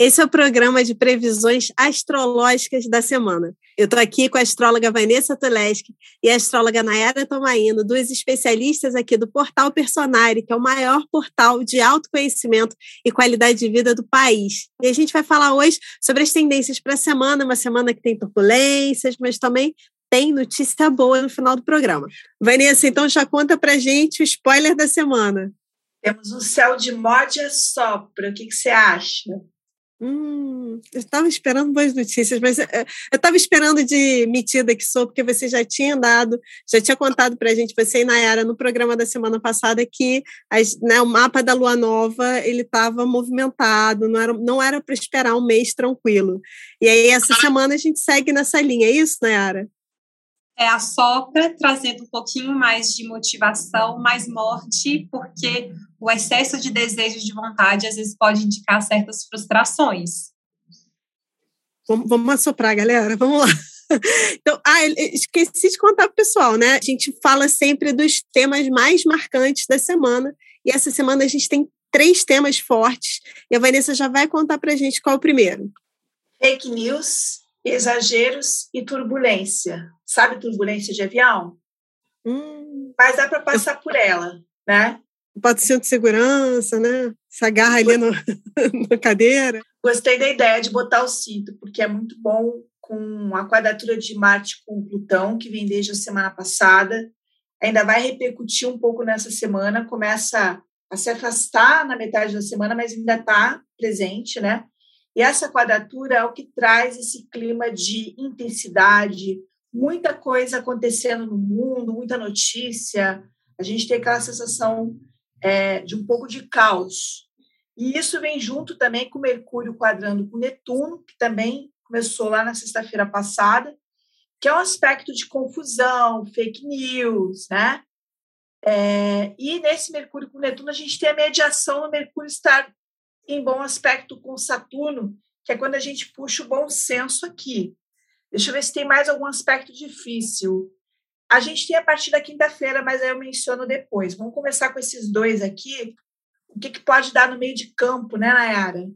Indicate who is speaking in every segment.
Speaker 1: Esse é o programa de previsões astrológicas da semana. Eu estou aqui com a astróloga Vanessa Tuleski e a astróloga Nayara Tomaino, duas especialistas aqui do Portal Personari, que é o maior portal de autoconhecimento e qualidade de vida do país. E a gente vai falar hoje sobre as tendências para a semana, uma semana que tem turbulências, mas também tem notícia boa no final do programa. Vanessa, então já conta para gente o spoiler da semana.
Speaker 2: Temos um céu de módia sopra. O que, que você acha?
Speaker 1: Hum, eu estava esperando boas notícias, mas eh, eu estava esperando de metida que sou, porque você já tinha dado, já tinha contado para a gente, você e Nayara, no programa da semana passada, que as, né, o mapa da lua nova ele estava movimentado, não era, não era para esperar um mês tranquilo. E aí, essa semana, a gente segue nessa linha, é isso, Nayara?
Speaker 3: É a sopra trazendo um pouquinho mais de motivação, mais morte, porque o excesso de desejo de vontade às vezes pode indicar certas frustrações.
Speaker 1: Vamos, vamos assoprar, galera, vamos lá. Então, ah, esqueci de contar para o pessoal, né? A gente fala sempre dos temas mais marcantes da semana, e essa semana a gente tem três temas fortes, e a Vanessa já vai contar para a gente qual é o primeiro.
Speaker 2: Fake news, exageros e turbulência. Sabe turbulência de avião? Hum, Mas dá para passar eu... por ela, né?
Speaker 1: Pode ser de segurança, né? Se agarra ali no, na cadeira.
Speaker 2: Gostei da ideia de botar o cinto, porque é muito bom com a quadratura de Marte com Plutão, que vem desde a semana passada. Ainda vai repercutir um pouco nessa semana, começa a se afastar na metade da semana, mas ainda está presente, né? E essa quadratura é o que traz esse clima de intensidade, muita coisa acontecendo no mundo, muita notícia. A gente tem aquela sensação é, de um pouco de caos. E isso vem junto também com Mercúrio quadrando com Netuno, que também começou lá na sexta-feira passada, que é um aspecto de confusão, fake news, né? É, e nesse Mercúrio com Netuno, a gente tem a mediação no Mercúrio estar em bom aspecto com Saturno, que é quando a gente puxa o bom senso aqui. Deixa eu ver se tem mais algum aspecto difícil. A gente tem a partir da quinta-feira, mas aí eu menciono depois. Vamos começar com esses dois aqui. O que, que pode dar no meio de campo, né, Nayara?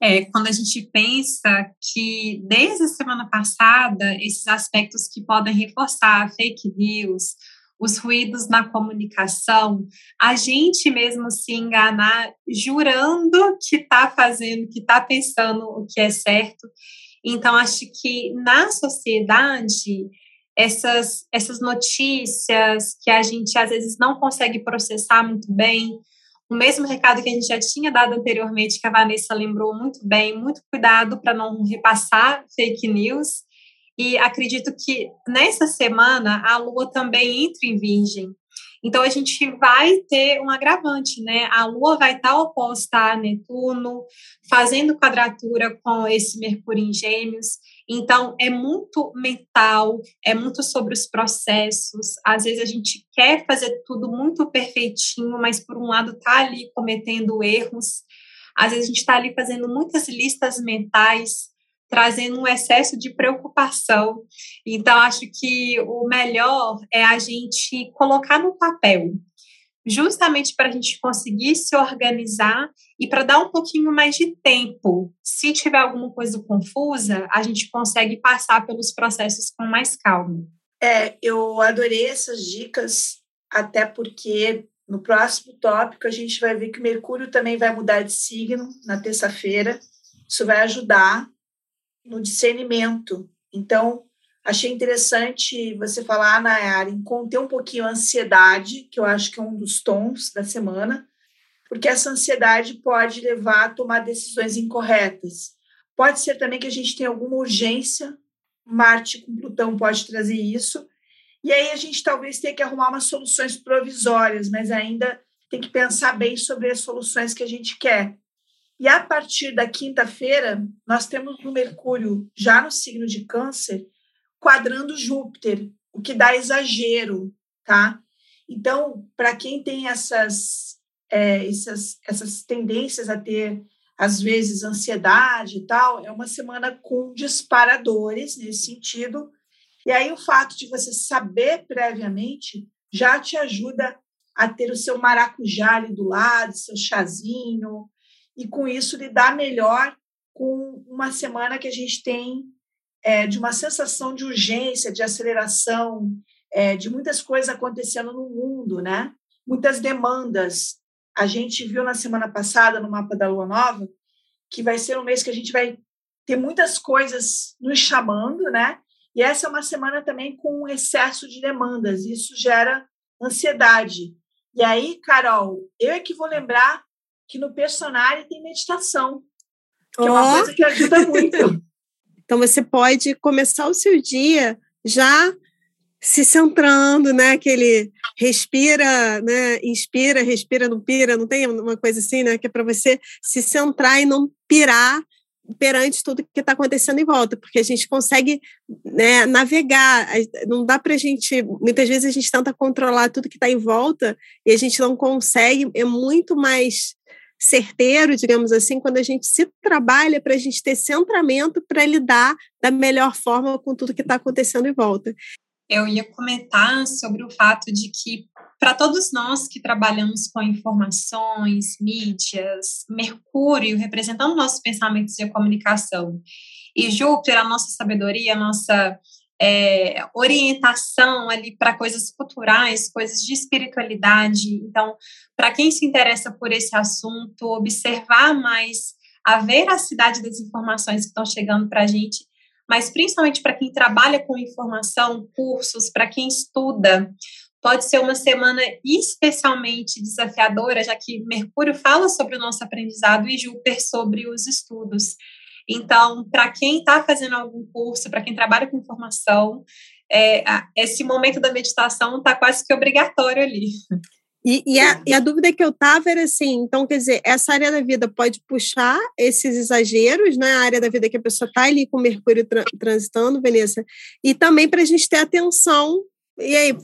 Speaker 3: É, quando a gente pensa que desde a semana passada, esses aspectos que podem reforçar fake news, os ruídos na comunicação, a gente mesmo se enganar jurando que está fazendo, que está pensando o que é certo. Então, acho que na sociedade, essas, essas notícias que a gente às vezes não consegue processar muito bem, o mesmo recado que a gente já tinha dado anteriormente, que a Vanessa lembrou muito bem, muito cuidado para não repassar fake news, e acredito que nessa semana a Lua também entra em Virgem. Então a gente vai ter um agravante, né? A Lua vai estar oposta a Netuno, fazendo quadratura com esse Mercúrio em Gêmeos. Então é muito mental, é muito sobre os processos. Às vezes a gente quer fazer tudo muito perfeitinho, mas por um lado tá ali cometendo erros. Às vezes a gente está ali fazendo muitas listas mentais trazendo um excesso de preocupação. Então, acho que o melhor é a gente colocar no papel, justamente para a gente conseguir se organizar e para dar um pouquinho mais de tempo. Se tiver alguma coisa confusa, a gente consegue passar pelos processos com mais calma.
Speaker 2: É, eu adorei essas dicas, até porque no próximo tópico a gente vai ver que Mercúrio também vai mudar de signo na terça-feira. Isso vai ajudar no discernimento. Então, achei interessante você falar, Nayara, em conter um pouquinho a ansiedade, que eu acho que é um dos tons da semana, porque essa ansiedade pode levar a tomar decisões incorretas. Pode ser também que a gente tenha alguma urgência, Marte com Plutão pode trazer isso, e aí a gente talvez tenha que arrumar umas soluções provisórias, mas ainda tem que pensar bem sobre as soluções que a gente quer. E a partir da quinta-feira, nós temos o Mercúrio já no signo de Câncer, quadrando Júpiter, o que dá exagero, tá? Então, para quem tem essas, é, essas, essas tendências a ter, às vezes, ansiedade e tal, é uma semana com disparadores nesse sentido. E aí, o fato de você saber previamente já te ajuda a ter o seu maracujá ali do lado, seu chazinho, e com isso lidar melhor com uma semana que a gente tem é, de uma sensação de urgência, de aceleração, é, de muitas coisas acontecendo no mundo, né? Muitas demandas. A gente viu na semana passada, no mapa da Lua Nova, que vai ser um mês que a gente vai ter muitas coisas nos chamando, né? E essa é uma semana também com um excesso de demandas. Isso gera ansiedade. E aí, Carol, eu é que vou lembrar que no personagem tem meditação, que oh. é uma coisa que ajuda muito.
Speaker 1: Então você pode começar o seu dia já se centrando, né? Aquele respira, né? Inspira, respira, não pira, não tem uma coisa assim, né? Que é para você se centrar e não pirar perante tudo que está acontecendo em volta, porque a gente consegue né, navegar, não dá para a gente, muitas vezes a gente tenta controlar tudo que está em volta e a gente não consegue, é muito mais certeiro, digamos assim, quando a gente se trabalha para a gente ter centramento para lidar da melhor forma com tudo que está acontecendo em volta.
Speaker 3: Eu ia comentar sobre o fato de que, para todos nós que trabalhamos com informações, mídias, Mercúrio representando nossos pensamentos e a comunicação, e Júpiter, a nossa sabedoria, a nossa é, orientação ali para coisas culturais, coisas de espiritualidade. Então, para quem se interessa por esse assunto, observar mais a veracidade das informações que estão chegando para a gente, mas principalmente para quem trabalha com informação, cursos, para quem estuda, pode ser uma semana especialmente desafiadora, já que Mercúrio fala sobre o nosso aprendizado e Júpiter sobre os estudos. Então, para quem está fazendo algum curso, para quem trabalha com informação, é, esse momento da meditação está quase que obrigatório ali.
Speaker 1: E, e, a, e, a, dúvida que eu estava era assim, então, quer dizer, essa área da vida pode puxar esses exageros, né? A área da vida que a pessoa está ali com Mercúrio tra transitando, Vanessa, e também para a gente ter atenção. E aí,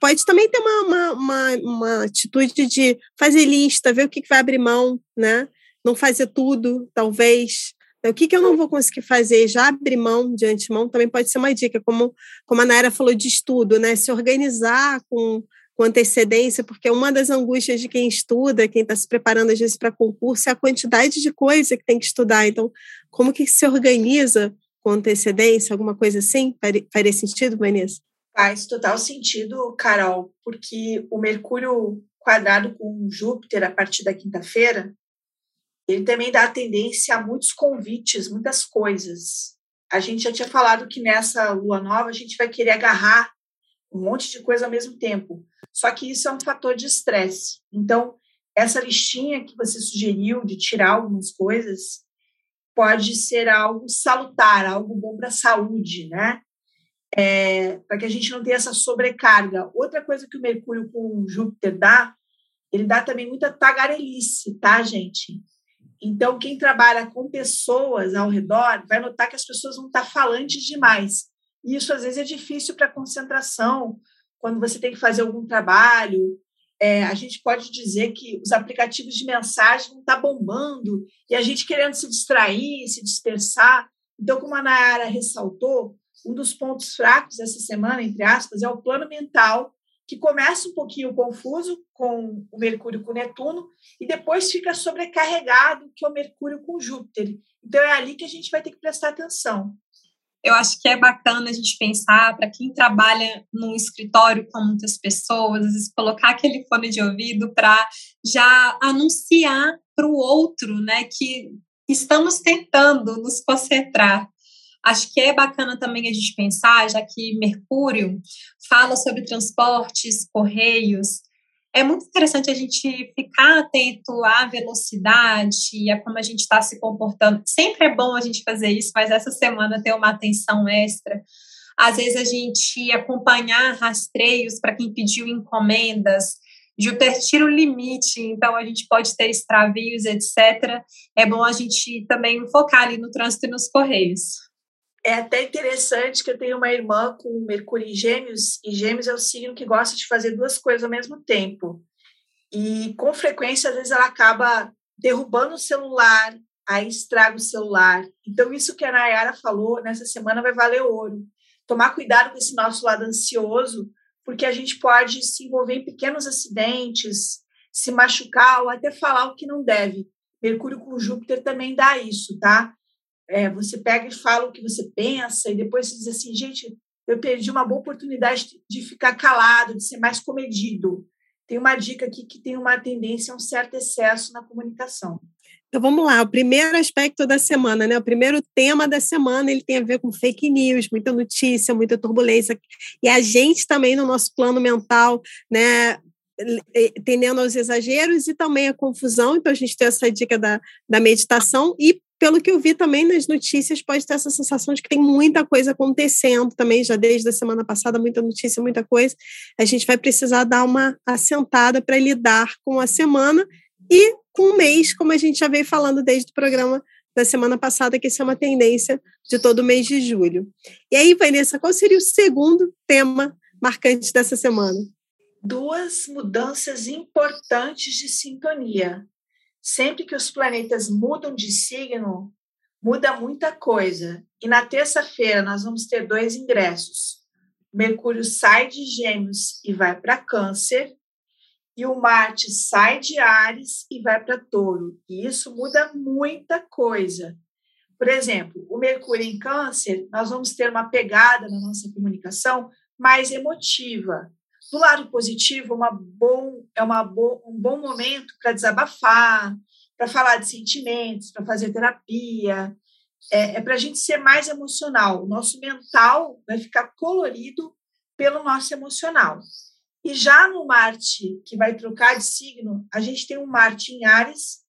Speaker 1: pode também ter uma, uma, uma, uma atitude de fazer lista, ver o que, que vai abrir mão, né? Não fazer tudo, talvez. O que, que eu não vou conseguir fazer? Já abrir mão de antemão também pode ser uma dica, como, como a Naira falou de estudo, né? Se organizar com, com antecedência, porque uma das angústias de quem estuda, quem está se preparando às vezes para concurso, é a quantidade de coisa que tem que estudar. Então, como que se organiza com antecedência? Alguma coisa assim? Faria sentido, Vanessa?
Speaker 2: Faz total sentido, Carol, porque o Mercúrio quadrado com Júpiter a partir da quinta-feira ele também dá tendência a muitos convites, muitas coisas. A gente já tinha falado que nessa lua nova a gente vai querer agarrar um monte de coisa ao mesmo tempo. Só que isso é um fator de estresse. Então, essa listinha que você sugeriu de tirar algumas coisas pode ser algo salutar, algo bom para a saúde, né? É, para que a gente não tenha essa sobrecarga. Outra coisa que o Mercúrio com Júpiter dá, ele dá também muita tagarelice, tá, gente? Então, quem trabalha com pessoas ao redor vai notar que as pessoas vão estar falantes demais. E isso, às vezes, é difícil para concentração, quando você tem que fazer algum trabalho. É, a gente pode dizer que os aplicativos de mensagem vão estar bombando e a gente querendo se distrair, se dispersar. Então, como a Nayara ressaltou, um dos pontos fracos dessa semana, entre aspas, é o plano mental que começa um pouquinho confuso com o Mercúrio com Netuno e depois fica sobrecarregado, que é o Mercúrio com Júpiter. Então é ali que a gente vai ter que prestar atenção.
Speaker 3: Eu acho que é bacana a gente pensar para quem trabalha num escritório com muitas pessoas, às vezes colocar aquele fone de ouvido para já anunciar para o outro, né, que estamos tentando nos concentrar. Acho que é bacana também a gente pensar, já que Mercúrio fala sobre transportes, correios, é muito interessante a gente ficar atento à velocidade e a como a gente está se comportando. Sempre é bom a gente fazer isso, mas essa semana ter uma atenção extra. Às vezes a gente acompanhar rastreios para quem pediu encomendas, Júpiter tira o limite, então a gente pode ter extravios, etc. É bom a gente também focar ali no trânsito e nos correios.
Speaker 2: É até interessante que eu tenho uma irmã com Mercúrio em Gêmeos, e Gêmeos é o signo que gosta de fazer duas coisas ao mesmo tempo. E com frequência, às vezes, ela acaba derrubando o celular, aí estraga o celular. Então, isso que a Nayara falou nessa semana vai valer ouro. Tomar cuidado com esse nosso lado ansioso, porque a gente pode se envolver em pequenos acidentes, se machucar ou até falar o que não deve. Mercúrio com Júpiter também dá isso, tá? É, você pega e fala o que você pensa, e depois você diz assim, gente, eu perdi uma boa oportunidade de ficar calado, de ser mais comedido. Tem uma dica aqui que tem uma tendência a um certo excesso na comunicação.
Speaker 1: Então vamos lá, o primeiro aspecto da semana, né? O primeiro tema da semana, ele tem a ver com fake news, muita notícia, muita turbulência. E a gente também no nosso plano mental, né, tendendo aos exageros e também a confusão. Então a gente tem essa dica da, da meditação e pelo que eu vi também nas notícias, pode ter essa sensação de que tem muita coisa acontecendo também, já desde a semana passada, muita notícia, muita coisa. A gente vai precisar dar uma assentada para lidar com a semana e com o mês, como a gente já veio falando desde o programa da semana passada, que isso é uma tendência de todo mês de julho. E aí, Vanessa, qual seria o segundo tema marcante dessa semana?
Speaker 2: Duas mudanças importantes de sintonia sempre que os planetas mudam de signo, muda muita coisa. E na terça-feira nós vamos ter dois ingressos. Mercúrio sai de Gêmeos e vai para Câncer, e o Marte sai de Ares e vai para Touro. E isso muda muita coisa. Por exemplo, o Mercúrio em Câncer, nós vamos ter uma pegada na nossa comunicação mais emotiva. Do lado positivo, uma bom, é uma bo, um bom momento para desabafar, para falar de sentimentos, para fazer terapia. É, é para a gente ser mais emocional. O nosso mental vai ficar colorido pelo nosso emocional. E já no Marte, que vai trocar de signo, a gente tem um Marte em Ares,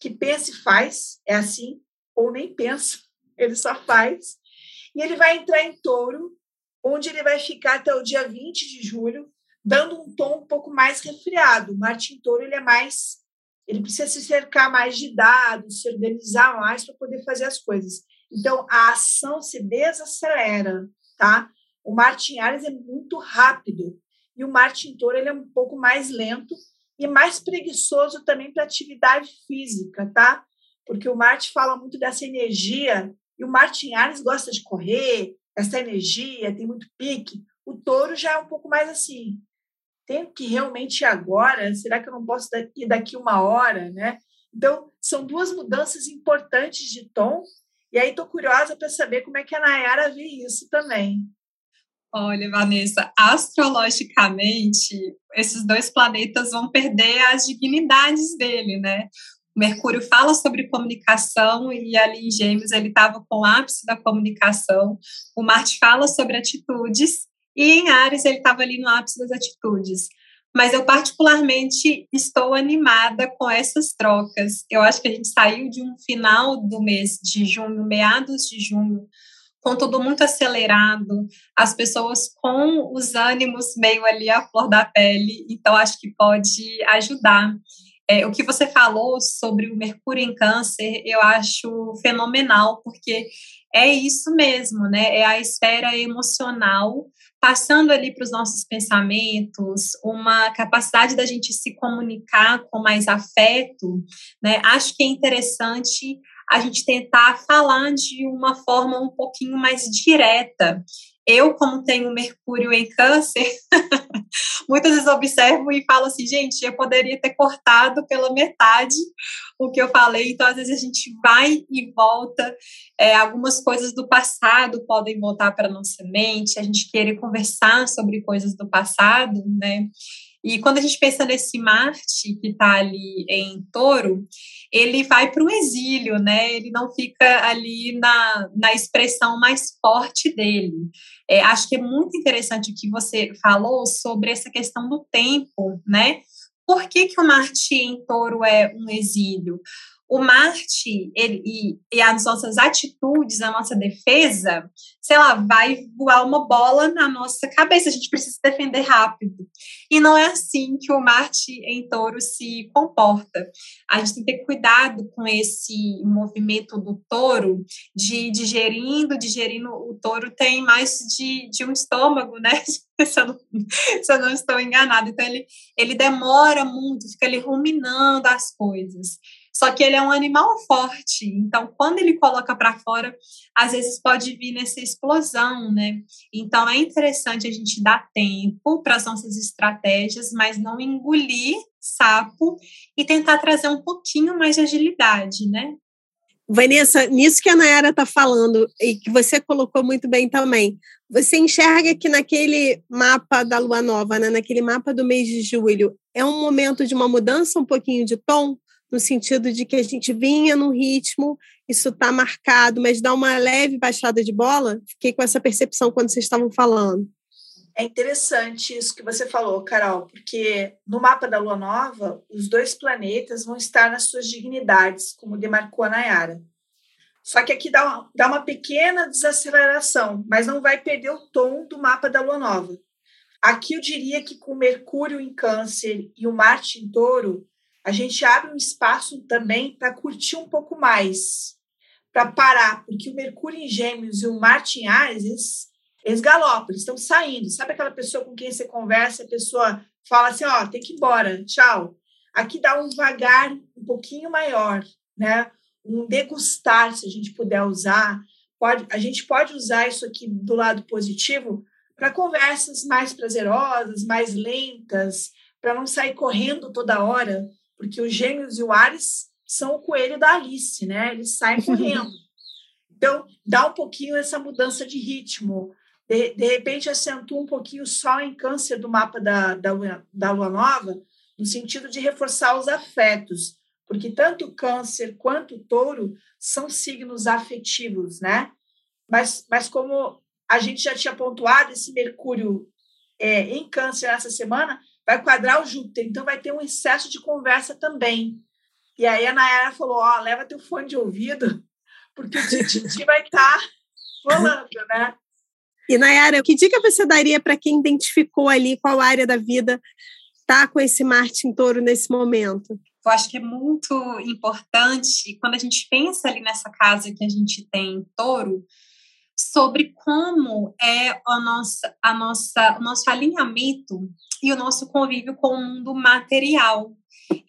Speaker 2: que pensa e faz, é assim, ou nem pensa, ele só faz. E ele vai entrar em touro, onde ele vai ficar até o dia 20 de julho, dando um tom um pouco mais resfriado. O Martin Touro ele é mais, ele precisa se cercar mais de dados, se organizar mais para poder fazer as coisas. Então a ação se desacelera, tá? O Martin Ares é muito rápido e o Martin Touro ele é um pouco mais lento e mais preguiçoso também para atividade física, tá? Porque o Marte fala muito dessa energia e o Martin Ares gosta de correr, essa energia, tem muito pique. O touro já é um pouco mais assim, tenho que realmente ir agora? Será que eu não posso ir daqui uma hora, né? Então, são duas mudanças importantes de tom, e aí estou curiosa para saber como é que a Nayara vê isso também.
Speaker 3: Olha, Vanessa, astrologicamente, esses dois planetas vão perder as dignidades dele, né? Mercúrio fala sobre comunicação e ali em Gêmeos ele estava com o ápice da comunicação. O Marte fala sobre atitudes e em Ares ele estava ali no ápice das atitudes. Mas eu particularmente estou animada com essas trocas. Eu acho que a gente saiu de um final do mês de junho, meados de junho, com tudo muito acelerado, as pessoas com os ânimos meio ali à flor da pele, então acho que pode ajudar. É, o que você falou sobre o Mercúrio em Câncer, eu acho fenomenal, porque é isso mesmo, né? É a esfera emocional passando ali para os nossos pensamentos, uma capacidade da gente se comunicar com mais afeto, né? Acho que é interessante a gente tentar falar de uma forma um pouquinho mais direta. Eu, como tenho Mercúrio em Câncer, muitas vezes observo e falo assim, gente, eu poderia ter cortado pela metade o que eu falei, então às vezes a gente vai e volta, é, algumas coisas do passado podem voltar para nossa mente, a gente querer conversar sobre coisas do passado, né? E quando a gente pensa nesse Marte que está ali em touro, ele vai para o exílio, né? Ele não fica ali na, na expressão mais forte dele. É, acho que é muito interessante o que você falou sobre essa questão do tempo, né? Por que, que o Marte em touro é um exílio? O Marte ele, e, e, as nossas atitudes, a nossa defesa, sei lá, vai voar uma bola na nossa cabeça, a gente precisa defender rápido. E não é assim que o Marte em touro se comporta. A gente tem que ter cuidado com esse movimento do touro, de digerindo, digerindo. O touro tem mais de, de um estômago, né? se, eu não, se eu não estou enganada. Então, ele, ele demora muito, fica ali ruminando as coisas. Só que ele é um animal forte, então quando ele coloca para fora, às vezes pode vir nessa explosão, né? Então é interessante a gente dar tempo para as nossas estratégias, mas não engolir sapo e tentar trazer um pouquinho mais de agilidade, né?
Speaker 1: Vanessa, nisso que a Nayara está falando e que você colocou muito bem também, você enxerga que naquele mapa da lua nova, né, naquele mapa do mês de julho, é um momento de uma mudança um pouquinho de tom, no sentido de que a gente vinha num ritmo, isso está marcado, mas dá uma leve baixada de bola? Fiquei com essa percepção quando vocês estavam falando.
Speaker 2: É interessante isso que você falou, Carol, porque no mapa da Lua Nova, os dois planetas vão estar nas suas dignidades, como demarcou a Nayara. Só que aqui dá uma, dá uma pequena desaceleração, mas não vai perder o tom do mapa da Lua Nova. Aqui eu diria que com Mercúrio em Câncer e o Marte em Touro, a gente abre um espaço também para curtir um pouco mais, para parar, porque o Mercúrio em Gêmeos e o Marte em Ares, eles galopam, eles estão saindo. Sabe aquela pessoa com quem você conversa, a pessoa fala assim, ó, oh, tem que ir embora, tchau. Aqui dá um vagar um pouquinho maior, né? Um degustar, se a gente puder usar. Pode, a gente pode usar isso aqui do lado positivo para conversas mais prazerosas, mais lentas, para não sair correndo toda hora, porque os gêmeos e o Ares são o coelho da Alice, né? Eles saem correndo. Então, dá um pouquinho essa mudança de ritmo. De, de repente, acentua um pouquinho só em câncer do mapa da, da, da lua nova, no sentido de reforçar os afetos, porque tanto o câncer quanto o touro são signos afetivos, né? Mas, mas como a gente já tinha pontuado, esse Mercúrio é, em câncer essa semana vai quadrar o Júpiter, então vai ter um excesso de conversa também. E aí a Nayara falou, ó, oh, leva teu fone de ouvido, porque o Titi vai estar tá falando, né?
Speaker 1: E, Nayara, que dica você daria para quem identificou ali qual área da vida está com esse Marte em touro nesse momento?
Speaker 3: Eu acho que é muito importante, quando a gente pensa ali nessa casa que a gente tem em touro, sobre como é a nossa, a nossa, o nosso alinhamento e o nosso convívio com o mundo material.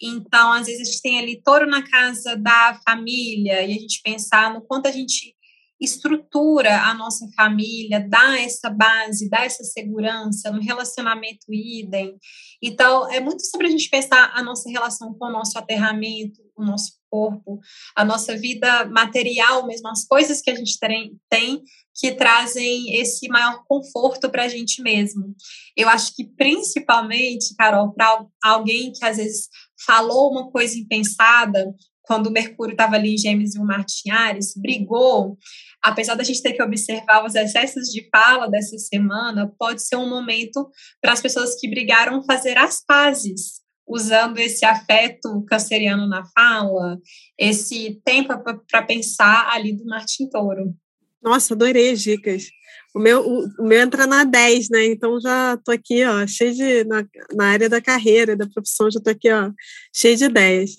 Speaker 3: Então, às vezes, a gente tem ali touro na casa da família e a gente pensar no quanto a gente estrutura a nossa família, dá essa base, dá essa segurança no relacionamento idem. Então, é muito sobre a gente pensar a nossa relação com o nosso aterramento, o nosso corpo, a nossa vida material mesmo, as coisas que a gente tem, tem que trazem esse maior conforto para a gente mesmo. Eu acho que principalmente, Carol, para alguém que às vezes falou uma coisa impensada, quando o Mercúrio estava ali em Gêmeos e o Marte Ares, brigou, apesar da gente ter que observar os excessos de fala dessa semana, pode ser um momento para as pessoas que brigaram fazer as pazes, usando esse afeto canceriano na fala, esse tempo para pensar ali do Marte em Touro.
Speaker 1: Nossa, adorei as dicas. O meu, o, o, meu entra na 10, né? Então já tô aqui, ó, cheio de. Na, na área da carreira, da profissão, já tô aqui, ó, cheio de ideias.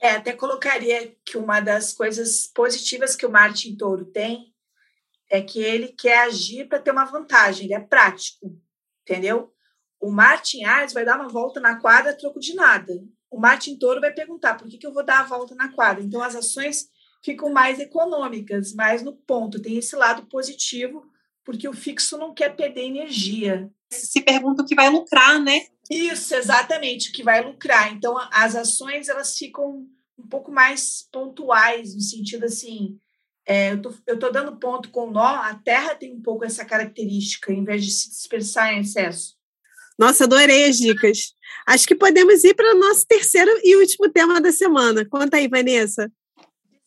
Speaker 2: É, até colocaria que uma das coisas positivas que o Martin Touro tem é que ele quer agir para ter uma vantagem, ele é prático, entendeu? O Martin Ares vai dar uma volta na quadra a troco de nada. O Martin Touro vai perguntar por que, que eu vou dar a volta na quadra. Então, as ações ficam mais econômicas, mais no ponto. Tem esse lado positivo, porque o fixo não quer perder energia.
Speaker 3: Se pergunta o que vai lucrar, né?
Speaker 2: Isso, exatamente, o que vai lucrar. Então, as ações elas ficam um pouco mais pontuais, no sentido assim, é, eu, tô, eu tô dando ponto com nó, a Terra tem um pouco essa característica, em vez de se dispersar em excesso.
Speaker 1: Nossa, adorei as dicas. Acho que podemos ir para o nosso terceiro e último tema da semana. Conta aí, Vanessa.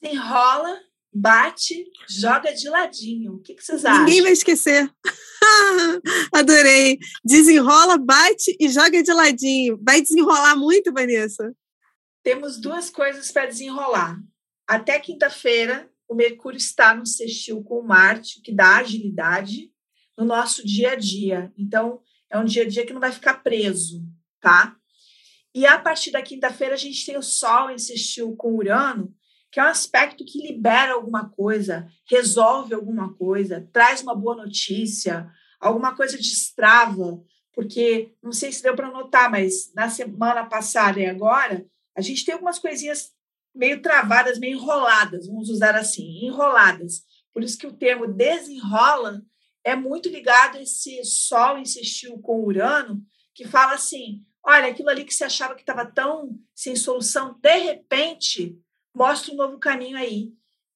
Speaker 2: Desenrola, bate, joga de ladinho. O que, que vocês acham?
Speaker 1: Ninguém vai esquecer. Adorei. Desenrola, bate e joga de ladinho. Vai desenrolar muito, Vanessa?
Speaker 2: Temos duas coisas para desenrolar. Até quinta-feira, o Mercúrio está no sextil com Marte, que dá agilidade no nosso dia a dia. Então, é um dia a dia que não vai ficar preso, tá? E a partir da quinta-feira, a gente tem o Sol sextil com Urano, que é um aspecto que libera alguma coisa, resolve alguma coisa, traz uma boa notícia, alguma coisa destrava, porque não sei se deu para notar, mas na semana passada e agora, a gente tem algumas coisinhas meio travadas, meio enroladas, vamos usar assim, enroladas. Por isso que o termo desenrola é muito ligado esse Sol insistiu com Urano, que fala assim: olha, aquilo ali que você achava que estava tão sem solução, de repente, mostra um novo caminho aí.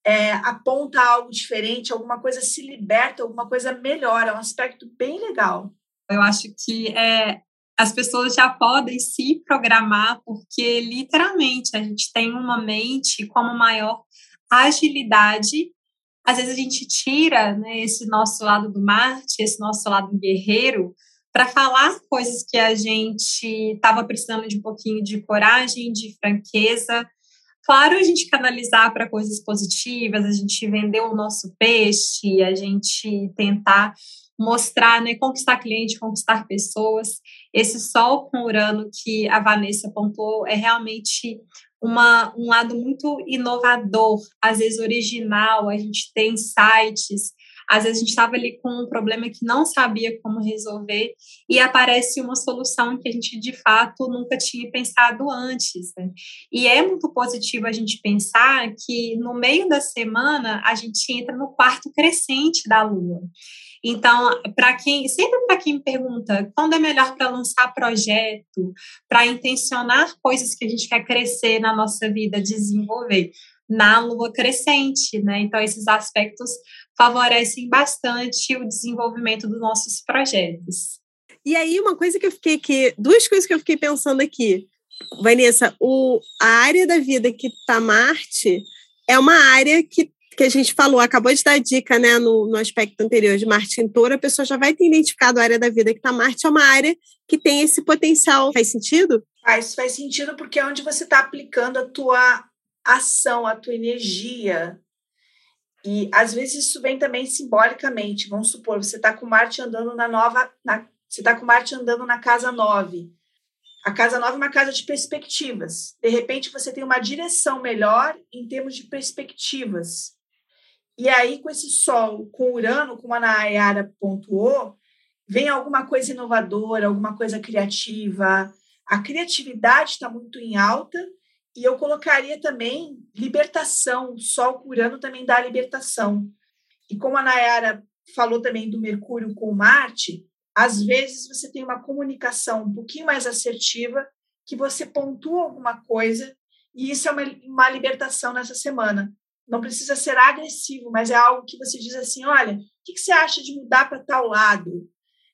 Speaker 2: é, aponta algo diferente, alguma coisa se liberta, alguma coisa melhora, é um aspecto bem legal.
Speaker 3: Eu acho que é, as pessoas já podem se programar, porque literalmente a gente tem uma mente como maior agilidade. Às vezes a gente tira né, esse nosso lado do Marte, esse nosso lado guerreiro, para falar coisas que a gente estava precisando de um pouquinho de coragem, de franqueza, Claro, a gente canalizar para coisas positivas, a gente vender o nosso peixe, a gente tentar mostrar, né, conquistar cliente, conquistar pessoas. Esse sol com Urano que a Vanessa pontuou é realmente uma, um lado muito inovador, às vezes original. A gente tem sites às vezes a gente estava ali com um problema que não sabia como resolver e aparece uma solução que a gente de fato nunca tinha pensado antes. Né? E é muito positivo a gente pensar que no meio da semana a gente entra no quarto crescente da Lua. Então, para quem, sempre para quem pergunta quando é melhor para lançar projeto, para intencionar coisas que a gente quer crescer na nossa vida, desenvolver, na lua crescente, né? Então, esses aspectos favorecem bastante o desenvolvimento dos nossos projetos.
Speaker 1: E aí, uma coisa que eu fiquei aqui, duas coisas que eu fiquei pensando aqui. Vanessa, o, a área da vida que está Marte é uma área que, que a gente falou, acabou de dar dica né, no, no aspecto anterior de Marte em touro, a pessoa já vai ter identificado a área da vida que está Marte, é uma área que tem esse potencial. Faz sentido?
Speaker 2: Faz, faz sentido porque é onde você está aplicando a tua ação, a tua energia, e às vezes isso vem também simbolicamente. Vamos supor, você está com Marte andando na nova. Na, você está com Marte andando na casa 9. A casa 9 é uma casa de perspectivas. De repente você tem uma direção melhor em termos de perspectivas. E aí, com esse Sol, com Urano, como a Nayara pontuou, vem alguma coisa inovadora, alguma coisa criativa. A criatividade está muito em alta e eu colocaria também libertação. O Sol curando também dá libertação. E como a Nayara falou também do Mercúrio com Marte, às vezes você tem uma comunicação um pouquinho mais assertiva, que você pontua alguma coisa, e isso é uma, uma libertação nessa semana. Não precisa ser agressivo, mas é algo que você diz assim: olha, o que, que você acha de mudar para tal lado?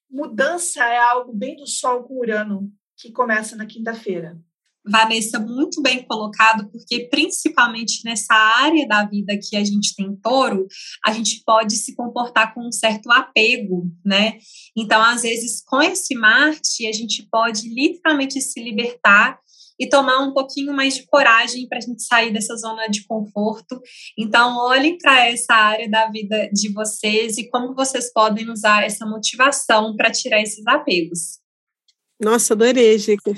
Speaker 2: Mudança é algo bem do Sol com Urano, que começa na quinta-feira.
Speaker 3: Vanessa, muito bem colocado, porque principalmente nessa área da vida que a gente tem touro, a gente pode se comportar com um certo apego, né? Então, às vezes, com esse Marte, a gente pode literalmente se libertar e tomar um pouquinho mais de coragem para a gente sair dessa zona de conforto. Então, olhem para essa área da vida de vocês e como vocês podem usar essa motivação para tirar esses apegos.
Speaker 1: Nossa, adorei, Gica.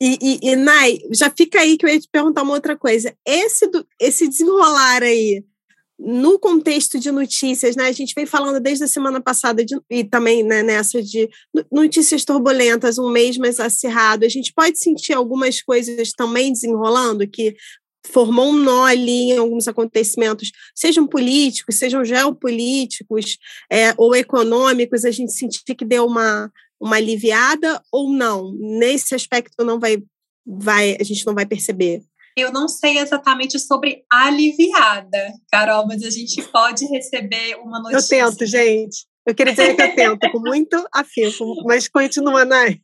Speaker 1: E, e, e, Nai, já fica aí que eu ia te perguntar uma outra coisa. Esse, do, esse desenrolar aí, no contexto de notícias, né? A gente vem falando desde a semana passada de, e também né, nessa de notícias turbulentas, um mês mais acirrado. A gente pode sentir algumas coisas também desenrolando que formou um nó ali em alguns acontecimentos, sejam políticos, sejam geopolíticos é, ou econômicos, a gente sentir que deu uma uma aliviada ou não? Nesse aspecto não vai, vai, a gente não vai perceber.
Speaker 3: Eu não sei exatamente sobre aliviada, Carol, mas a gente pode receber uma notícia.
Speaker 1: Eu tento, gente. Eu queria dizer que eu tento, com muito afinco, mas continua, Nai.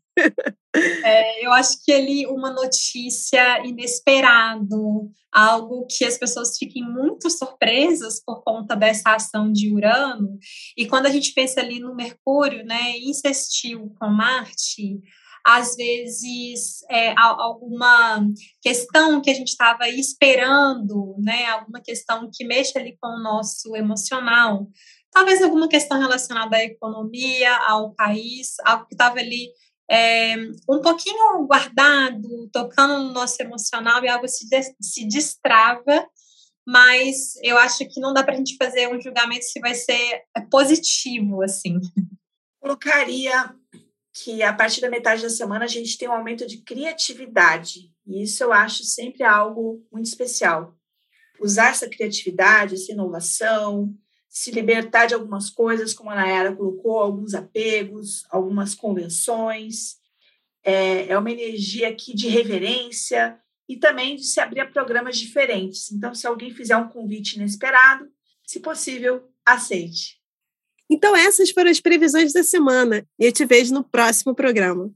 Speaker 3: É, eu acho que ali uma notícia inesperado, algo que as pessoas fiquem muito surpresas por conta dessa ação de Urano. E quando a gente pensa ali no Mercúrio, né, insistiu com Marte, às vezes é, alguma questão que a gente estava esperando, né, alguma questão que mexe ali com o nosso emocional, talvez alguma questão relacionada à economia, ao país, algo que estava ali é, um pouquinho guardado, tocando no nosso emocional e algo se, se destrava, mas eu acho que não dá para a gente fazer um julgamento se vai ser positivo, assim.
Speaker 2: Colocaria que a partir da metade da semana a gente tem um aumento de criatividade, e isso eu acho sempre algo muito especial. Usar essa criatividade, essa inovação, se libertar de algumas coisas, como a Nayara colocou, alguns apegos, algumas convenções. É, é uma energia aqui de reverência, e também de se abrir a programas diferentes. Então, se alguém fizer um convite inesperado, se possível, aceite.
Speaker 1: Então, essas foram as previsões da semana e eu te vejo no próximo programa.